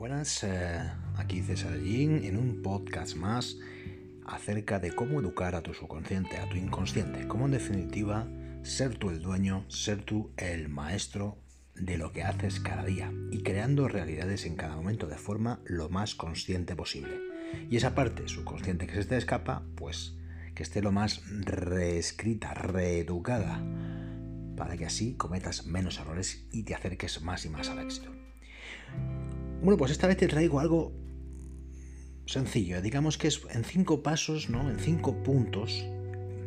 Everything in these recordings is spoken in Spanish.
buenas. Eh, aquí César Jean en un podcast más acerca de cómo educar a tu subconsciente, a tu inconsciente. Cómo en definitiva ser tú el dueño, ser tú el maestro de lo que haces cada día y creando realidades en cada momento de forma lo más consciente posible. Y esa parte subconsciente que se te escapa, pues que esté lo más reescrita, reeducada, para que así cometas menos errores y te acerques más y más al éxito. Bueno, pues esta vez te traigo algo sencillo. Digamos que es en cinco pasos, ¿no? En cinco puntos.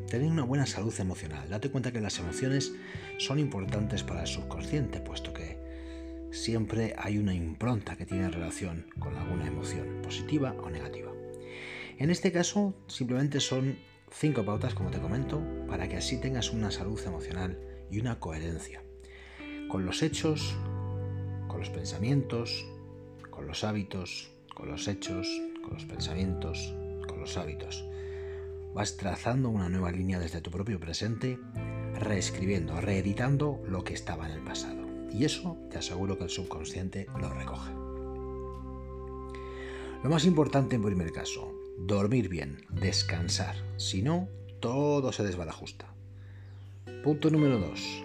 Tener una buena salud emocional. Date cuenta que las emociones son importantes para el subconsciente, puesto que siempre hay una impronta que tiene relación con alguna emoción, positiva o negativa. En este caso, simplemente son cinco pautas, como te comento, para que así tengas una salud emocional y una coherencia con los hechos, con los pensamientos, con los hábitos, con los hechos, con los pensamientos, con los hábitos. Vas trazando una nueva línea desde tu propio presente, reescribiendo, reeditando lo que estaba en el pasado. Y eso te aseguro que el subconsciente lo recoge. Lo más importante en primer caso, dormir bien, descansar. Si no, todo se desbarajusta. Punto número 2.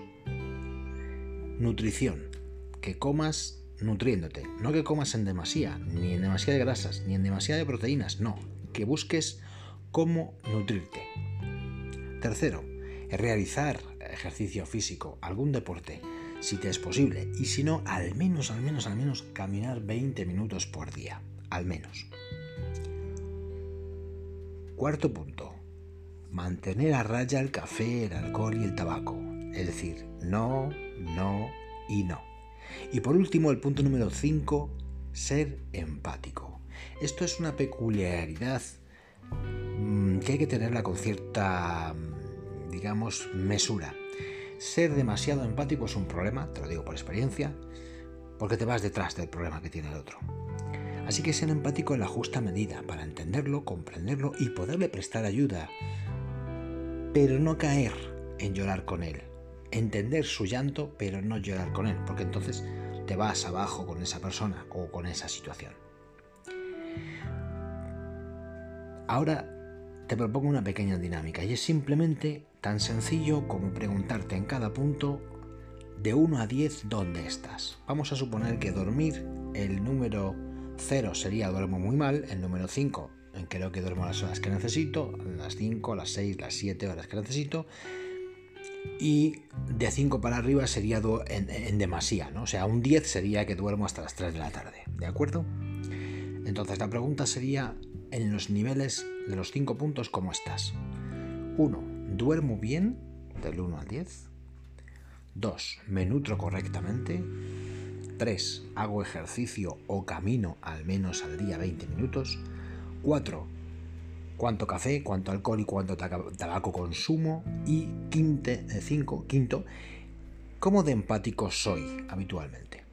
Nutrición. Que comas nutriéndote. No que comas en demasía, ni en demasía de grasas, ni en demasía de proteínas, no. Que busques cómo nutrirte. Tercero, realizar ejercicio físico, algún deporte, si te es posible. Y si no, al menos, al menos, al menos caminar 20 minutos por día. Al menos. Cuarto punto. Mantener a raya el café, el alcohol y el tabaco. Es decir, no, no y no. Y por último, el punto número 5, ser empático. Esto es una peculiaridad mm, que hay que tenerla con cierta, mm, digamos, mesura. Ser demasiado empático es un problema, te lo digo por experiencia, porque te vas detrás del problema que tiene el otro. Así que ser empático en la justa medida, para entenderlo, comprenderlo y poderle prestar ayuda, pero no caer en llorar con él, entender su llanto, pero no llorar con él, porque entonces te vas abajo con esa persona o con esa situación. Ahora te propongo una pequeña dinámica y es simplemente tan sencillo como preguntarte en cada punto de 1 a 10 dónde estás. Vamos a suponer que dormir, el número 0 sería duermo muy mal, el número 5 creo que duermo las horas que necesito, las 5, las 6, las 7 horas que necesito, y de 5 para arriba sería en, demasía, ¿no? O sea, un 10 sería que duermo hasta las 3 de la tarde, ¿de acuerdo? Entonces la pregunta sería, en los niveles de los 5 puntos, ¿cómo estás? 1. ¿Duermo bien? Del 1 al 10. 2. ¿Me nutro correctamente? 3. ¿Hago ejercicio o camino al menos al día 20 minutos? 4 cuánto café, cuánto alcohol y cuánto tabaco consumo. Y quinte, eh, cinco, quinto, cómo de empático soy habitualmente.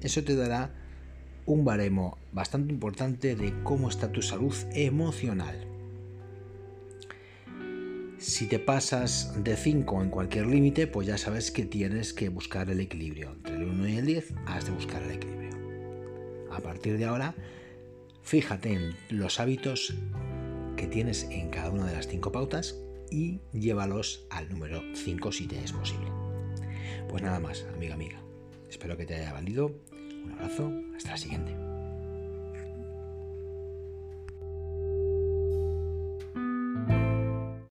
Eso te dará un baremo bastante importante de cómo está tu salud emocional. Si te pasas de 5 en cualquier límite, pues ya sabes que tienes que buscar el equilibrio. Entre el 1 y el 10 has de buscar el equilibrio. A partir de ahora, Fíjate en los hábitos que tienes en cada una de las cinco pautas y llévalos al número 5 si te es posible. Pues nada más, amiga amiga. Espero que te haya valido. Un abrazo, hasta la siguiente.